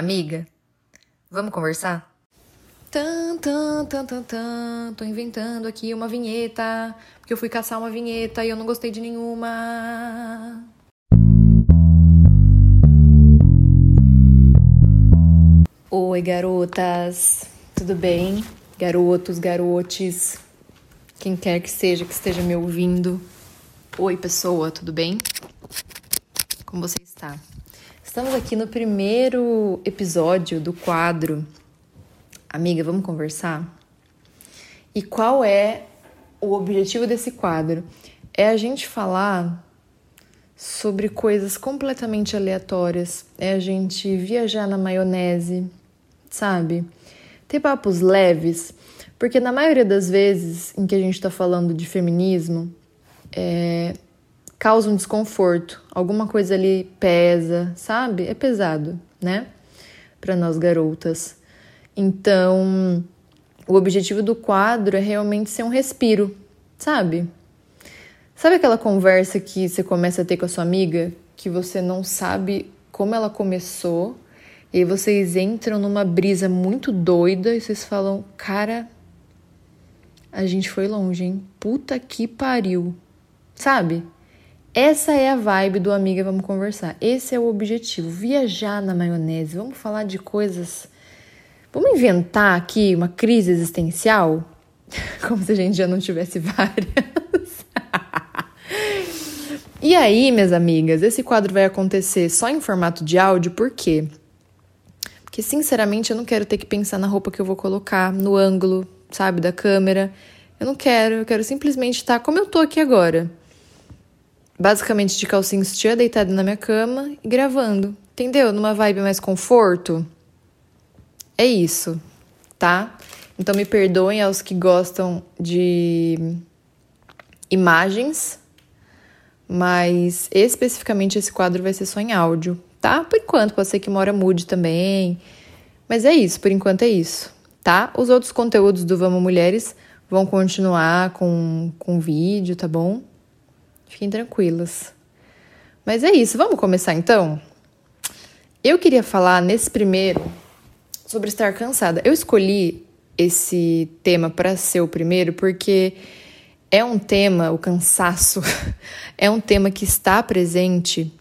Amiga, vamos conversar? Tan, tan, tan, tan, tan. Tô inventando aqui uma vinheta, porque eu fui caçar uma vinheta e eu não gostei de nenhuma. Oi, garotas. Tudo bem? Garotos, garotes. Quem quer que seja que esteja me ouvindo. Oi, pessoa, tudo bem? Como você está? Estamos aqui no primeiro episódio do quadro Amiga, vamos conversar? E qual é o objetivo desse quadro? É a gente falar sobre coisas completamente aleatórias, é a gente viajar na maionese, sabe? Ter papos leves, porque na maioria das vezes em que a gente está falando de feminismo, é, causa um desconforto, alguma coisa ali pesa, sabe? É pesado, né? Para nós garotas. Então, o objetivo do quadro é realmente ser um respiro, sabe? Sabe aquela conversa que você começa a ter com a sua amiga, que você não sabe como ela começou, e vocês entram numa brisa muito doida e vocês falam: "Cara, a gente foi longe, hein? Puta que pariu". Sabe? Essa é a vibe do Amiga Vamos Conversar. Esse é o objetivo. Viajar na maionese. Vamos falar de coisas Vamos inventar aqui uma crise existencial? Como se a gente já não tivesse várias. e aí, minhas amigas, esse quadro vai acontecer só em formato de áudio, por quê? Porque, sinceramente, eu não quero ter que pensar na roupa que eu vou colocar, no ângulo, sabe, da câmera. Eu não quero, eu quero simplesmente estar como eu tô aqui agora. Basicamente de calcinha sutiã, deitada na minha cama e gravando. Entendeu? Numa vibe mais conforto. É isso, tá? Então me perdoem aos que gostam de imagens, mas especificamente esse quadro vai ser só em áudio, tá? Por enquanto, pode ser que uma hora mude também. Mas é isso, por enquanto é isso, tá? Os outros conteúdos do Vamos Mulheres vão continuar com, com vídeo, tá bom? Fiquem tranquilas. Mas é isso, vamos começar então? Eu queria falar nesse primeiro sobre estar cansada. Eu escolhi esse tema para ser o primeiro porque é um tema, o cansaço, é um tema que está presente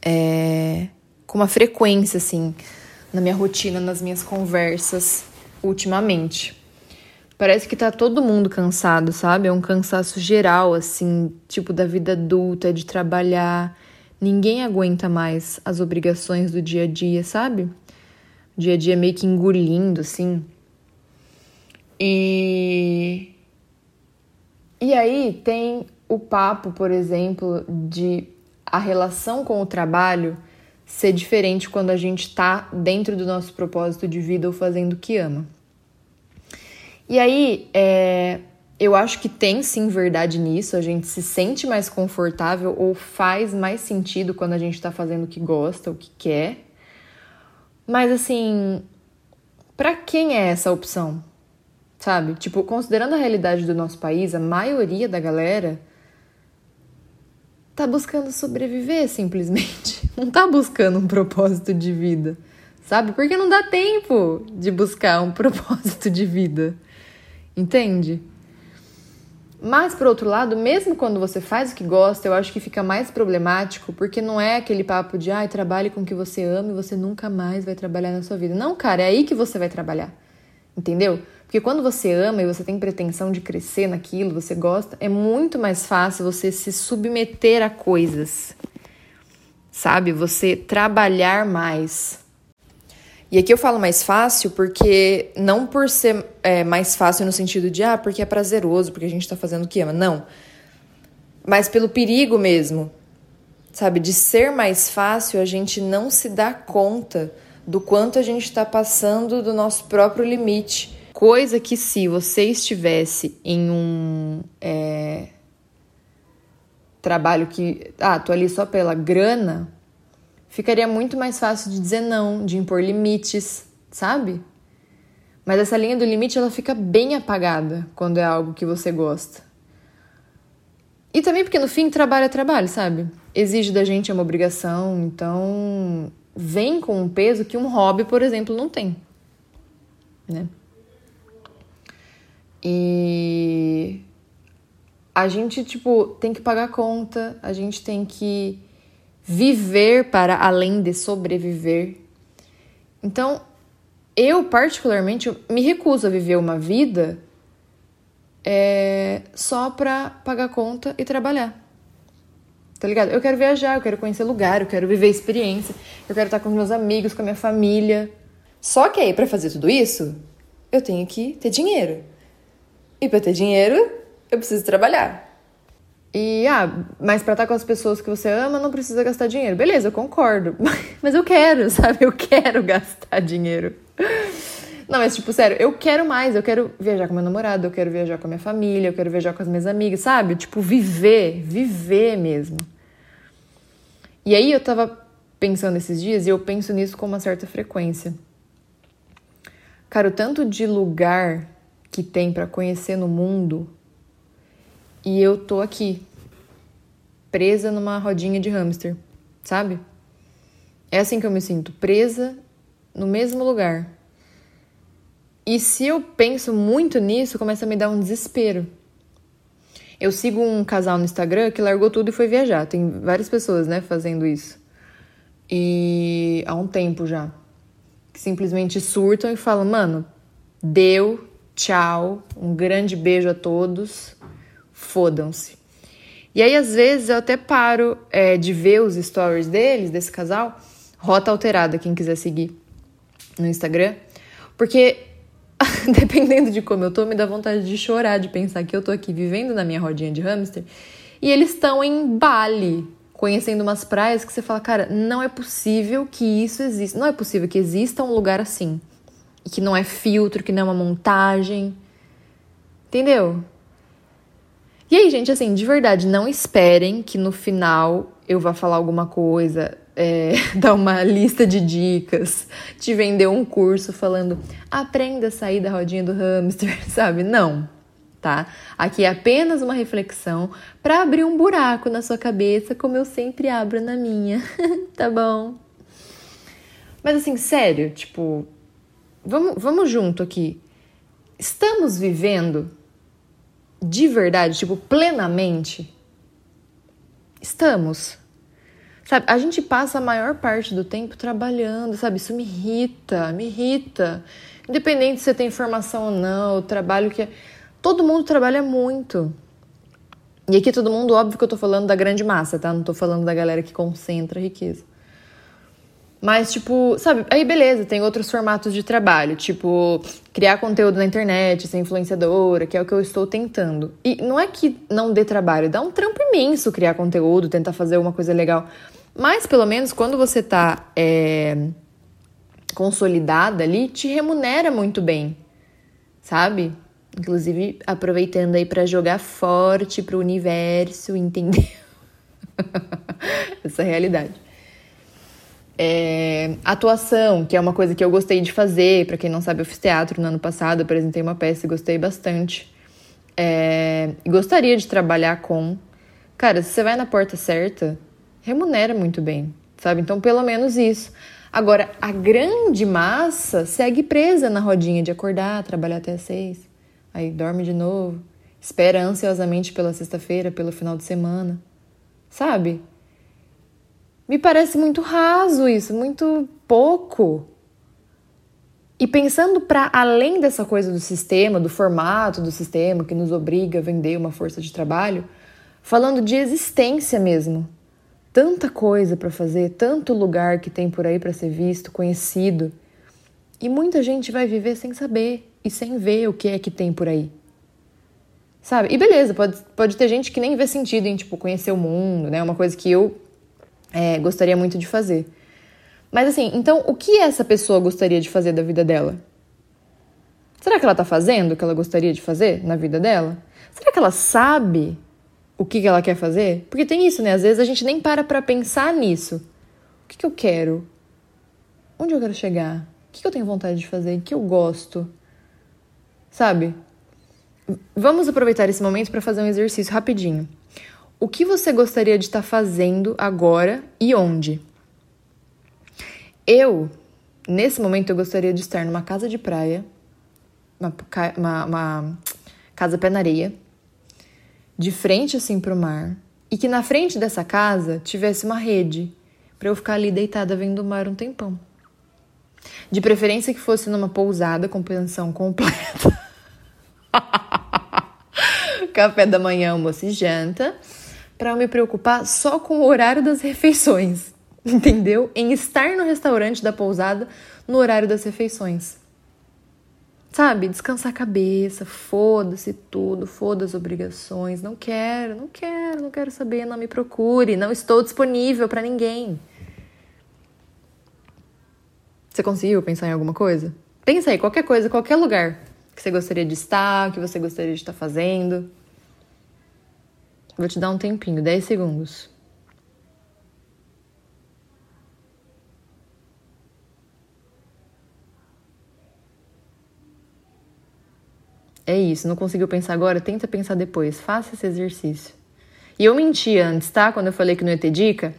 é, com uma frequência, assim, na minha rotina, nas minhas conversas ultimamente. Parece que tá todo mundo cansado, sabe? É um cansaço geral, assim, tipo da vida adulta, de trabalhar. Ninguém aguenta mais as obrigações do dia a dia, sabe? dia a dia meio que engolindo, assim. E. E aí tem o papo, por exemplo, de a relação com o trabalho ser diferente quando a gente está dentro do nosso propósito de vida ou fazendo o que ama. E aí, é, eu acho que tem sim verdade nisso, a gente se sente mais confortável ou faz mais sentido quando a gente está fazendo o que gosta, o que quer. Mas assim, para quem é essa opção? Sabe? Tipo, considerando a realidade do nosso país, a maioria da galera tá buscando sobreviver simplesmente. Não tá buscando um propósito de vida. Sabe? Porque não dá tempo de buscar um propósito de vida. Entende? Mas, por outro lado, mesmo quando você faz o que gosta, eu acho que fica mais problemático, porque não é aquele papo de, ai, ah, trabalhe com o que você ama e você nunca mais vai trabalhar na sua vida. Não, cara, é aí que você vai trabalhar. Entendeu? Porque quando você ama e você tem pretensão de crescer naquilo, você gosta, é muito mais fácil você se submeter a coisas. Sabe? Você trabalhar mais. E aqui eu falo mais fácil porque não por ser é, mais fácil no sentido de ah, porque é prazeroso, porque a gente tá fazendo o que ama. Não. Mas pelo perigo mesmo. Sabe? De ser mais fácil, a gente não se dá conta do quanto a gente está passando do nosso próprio limite. Coisa que se você estivesse em um é, trabalho que. Ah, tô ali só pela grana ficaria muito mais fácil de dizer não, de impor limites, sabe? Mas essa linha do limite ela fica bem apagada quando é algo que você gosta. E também porque no fim trabalho é trabalho, sabe? Exige da gente é uma obrigação, então vem com um peso que um hobby, por exemplo, não tem, né? E a gente, tipo, tem que pagar conta, a gente tem que viver para além de sobreviver. Então, eu, particularmente, me recuso a viver uma vida é, só pra pagar conta e trabalhar. Tá ligado? Eu quero viajar, eu quero conhecer lugar, eu quero viver experiência, eu quero estar com meus amigos, com a minha família. Só que aí, para fazer tudo isso, eu tenho que ter dinheiro. E para ter dinheiro, eu preciso trabalhar. E, ah, mas pra estar com as pessoas que você ama, não precisa gastar dinheiro. Beleza, eu concordo. Mas eu quero, sabe? Eu quero gastar dinheiro. Não, mas tipo, sério, eu quero mais. Eu quero viajar com meu namorado, eu quero viajar com a minha família, eu quero viajar com as minhas amigas, sabe? Tipo, viver, viver mesmo. E aí eu tava pensando esses dias e eu penso nisso com uma certa frequência. Cara, o tanto de lugar que tem para conhecer no mundo e eu tô aqui, presa numa rodinha de hamster, sabe? É assim que eu me sinto, presa no mesmo lugar. E se eu penso muito nisso, começa a me dar um desespero. Eu sigo um casal no Instagram que largou tudo e foi viajar. Tem várias pessoas, né, fazendo isso. E há um tempo já. Que simplesmente surtam e falam: mano, deu, tchau, um grande beijo a todos fodam-se. E aí, às vezes, eu até paro é, de ver os stories deles, desse casal, Rota Alterada, quem quiser seguir no Instagram, porque dependendo de como eu tô, me dá vontade de chorar, de pensar que eu tô aqui vivendo na minha rodinha de hamster e eles estão em Bali, conhecendo umas praias que você fala, cara, não é possível que isso exista, não é possível que exista um lugar assim, e que não é filtro, que não é uma montagem, entendeu? E aí, gente, assim, de verdade, não esperem que no final eu vá falar alguma coisa, é, dar uma lista de dicas, te vender um curso falando aprenda a sair da rodinha do hamster, sabe? Não, tá? Aqui é apenas uma reflexão para abrir um buraco na sua cabeça, como eu sempre abro na minha, tá bom? Mas assim, sério, tipo, vamos, vamos junto aqui. Estamos vivendo de verdade, tipo, plenamente? Estamos. Sabe, a gente passa a maior parte do tempo trabalhando, sabe? Isso me irrita, me irrita. Independente se você tem formação ou não, o trabalho que. É, todo mundo trabalha muito. E aqui todo mundo, óbvio que eu tô falando da grande massa, tá? Não tô falando da galera que concentra riqueza. Mas, tipo, sabe, aí beleza, tem outros formatos de trabalho, tipo, criar conteúdo na internet, ser influenciadora, que é o que eu estou tentando. E não é que não dê trabalho, dá um trampo imenso criar conteúdo, tentar fazer uma coisa legal. Mas, pelo menos, quando você tá é, consolidada ali, te remunera muito bem, sabe? Inclusive, aproveitando aí para jogar forte pro universo, entender essa realidade. É, atuação, que é uma coisa que eu gostei de fazer. Para quem não sabe, eu fiz teatro no ano passado, apresentei uma peça e gostei bastante. É, gostaria de trabalhar com. Cara, se você vai na porta certa, remunera muito bem, sabe? Então, pelo menos isso. Agora, a grande massa segue presa na rodinha de acordar, trabalhar até as seis, aí dorme de novo, espera ansiosamente pela sexta-feira, pelo final de semana, sabe? Me parece muito raso isso, muito pouco. E pensando para além dessa coisa do sistema, do formato do sistema que nos obriga a vender uma força de trabalho, falando de existência mesmo. Tanta coisa para fazer, tanto lugar que tem por aí para ser visto, conhecido. E muita gente vai viver sem saber e sem ver o que é que tem por aí. Sabe? E beleza, pode, pode ter gente que nem vê sentido em, tipo, conhecer o mundo, né? Uma coisa que eu é, gostaria muito de fazer. Mas assim, então o que essa pessoa gostaria de fazer da vida dela? Será que ela tá fazendo o que ela gostaria de fazer na vida dela? Será que ela sabe o que, ela quer fazer? Porque tem isso, né? Às vezes a gente nem para pra pensar nisso. O que, que eu quero? Onde eu quero chegar? O que, que eu tenho vontade de fazer? O que eu gosto? Sabe? Vamos aproveitar esse momento para fazer um exercício rapidinho. O que você gostaria de estar fazendo agora e onde? Eu, nesse momento, eu gostaria de estar numa casa de praia, uma, uma, uma casa pé na areia, de frente assim pro mar, e que na frente dessa casa tivesse uma rede para eu ficar ali deitada vendo o mar um tempão. De preferência que fosse numa pousada com pensão completa. Café da manhã, almoço e janta, para eu me preocupar só com o horário das refeições, entendeu? Em estar no restaurante da pousada no horário das refeições. Sabe? Descansar a cabeça, foda-se tudo, foda as obrigações. Não quero, não quero, não quero saber, não me procure, não estou disponível para ninguém. Você conseguiu pensar em alguma coisa? Pensa aí, qualquer coisa, qualquer lugar que você gostaria de estar, que você gostaria de estar fazendo. Vou te dar um tempinho, 10 segundos. É isso, não conseguiu pensar agora? Tenta pensar depois, faça esse exercício. E eu menti antes, tá? Quando eu falei que não ia ter dica.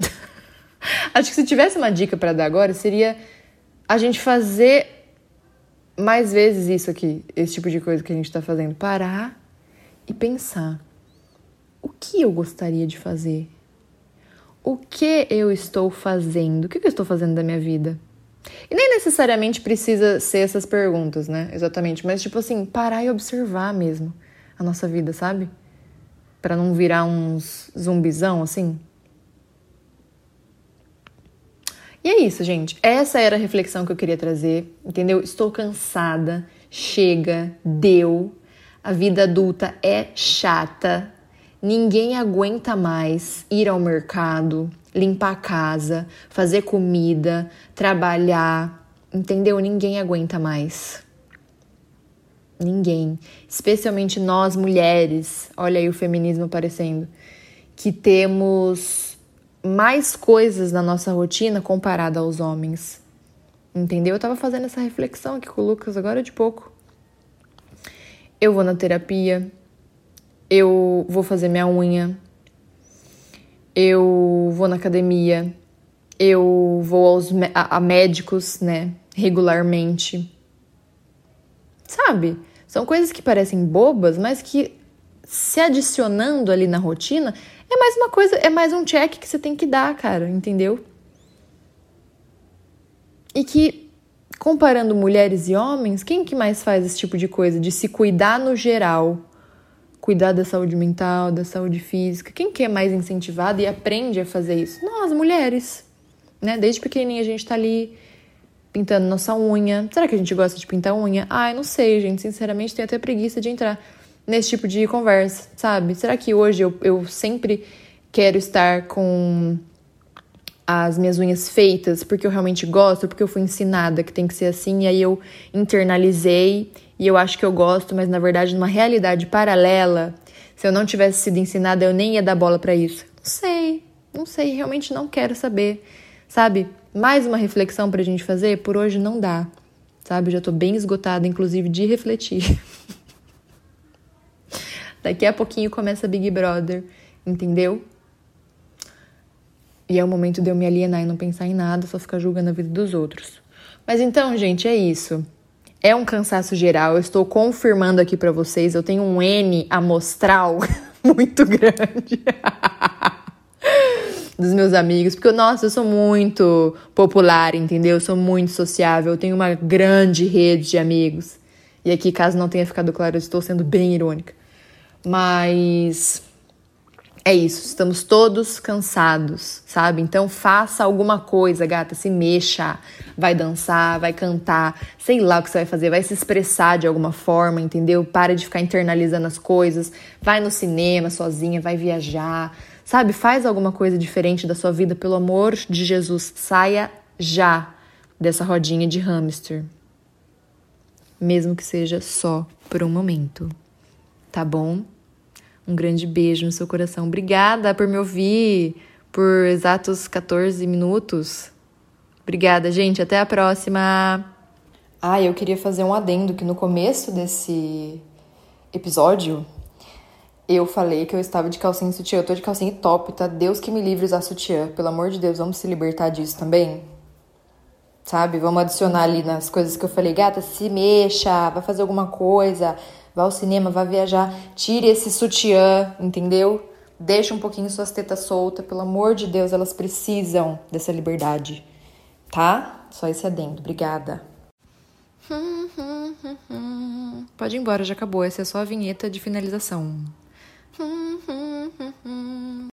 Acho que se tivesse uma dica para dar agora, seria a gente fazer mais vezes isso aqui, esse tipo de coisa que a gente está fazendo. Parar e pensar: o que eu gostaria de fazer? O que eu estou fazendo? O que eu estou fazendo da minha vida? E nem necessariamente precisa ser essas perguntas, né? Exatamente. Mas, tipo assim, parar e observar mesmo a nossa vida, sabe? Para não virar uns zumbizão assim. E é isso, gente. Essa era a reflexão que eu queria trazer, entendeu? Estou cansada, chega, deu. A vida adulta é chata. Ninguém aguenta mais ir ao mercado, limpar a casa, fazer comida, trabalhar, entendeu? Ninguém aguenta mais. Ninguém. Especialmente nós mulheres, olha aí o feminismo aparecendo, que temos mais coisas na nossa rotina comparada aos homens. Entendeu? Eu tava fazendo essa reflexão aqui com o Lucas agora de pouco. Eu vou na terapia, eu vou fazer minha unha, eu vou na academia, eu vou aos a, a médicos, né, regularmente. Sabe? São coisas que parecem bobas, mas que se adicionando ali na rotina é mais uma coisa, é mais um check que você tem que dar, cara, entendeu? E que, comparando mulheres e homens, quem que mais faz esse tipo de coisa? De se cuidar no geral. Cuidar da saúde mental, da saúde física. Quem que é mais incentivado e aprende a fazer isso? Nós, mulheres. Né? Desde pequenininha a gente tá ali pintando nossa unha. Será que a gente gosta de pintar unha? Ai, não sei, gente. Sinceramente, tenho até preguiça de entrar nesse tipo de conversa, sabe? Será que hoje eu, eu sempre quero estar com as minhas unhas feitas porque eu realmente gosto, porque eu fui ensinada que tem que ser assim, e aí eu internalizei e eu acho que eu gosto, mas na verdade, numa realidade paralela, se eu não tivesse sido ensinada, eu nem ia dar bola para isso. Não sei, não sei, realmente não quero saber, sabe? Mais uma reflexão pra gente fazer? Por hoje não dá, sabe? Já tô bem esgotada, inclusive, de refletir. Daqui a pouquinho começa Big Brother, entendeu? E é o momento de eu me alienar e não pensar em nada, só ficar julgando a vida dos outros. Mas então, gente, é isso. É um cansaço geral. Eu estou confirmando aqui para vocês. Eu tenho um N amostral muito grande. dos meus amigos, porque nossa, eu sou muito popular, entendeu? Eu sou muito sociável, eu tenho uma grande rede de amigos. E aqui, caso não tenha ficado claro, eu estou sendo bem irônica. Mas é isso, estamos todos cansados, sabe? Então faça alguma coisa, gata, se mexa, vai dançar, vai cantar, sei lá o que você vai fazer, vai se expressar de alguma forma, entendeu? Para de ficar internalizando as coisas, vai no cinema sozinha, vai viajar, sabe? Faz alguma coisa diferente da sua vida, pelo amor de Jesus, saia já dessa rodinha de hamster. Mesmo que seja só por um momento tá bom? Um grande beijo no seu coração. Obrigada por me ouvir por exatos 14 minutos. Obrigada, gente. Até a próxima. Ah, eu queria fazer um adendo que no começo desse episódio eu falei que eu estava de calcinha e sutiã. Eu tô de calcinha e top, tá? Deus que me livre usar sutiã. Pelo amor de Deus, vamos se libertar disso também? sabe? Vamos adicionar ali nas coisas que eu falei, gata, se mexa, vai fazer alguma coisa, vá ao cinema, vá viajar, tire esse sutiã, entendeu? Deixa um pouquinho suas tetas soltas, pelo amor de Deus, elas precisam dessa liberdade, tá? Só esse adendo, obrigada. Pode ir embora, já acabou. Essa é só a vinheta de finalização.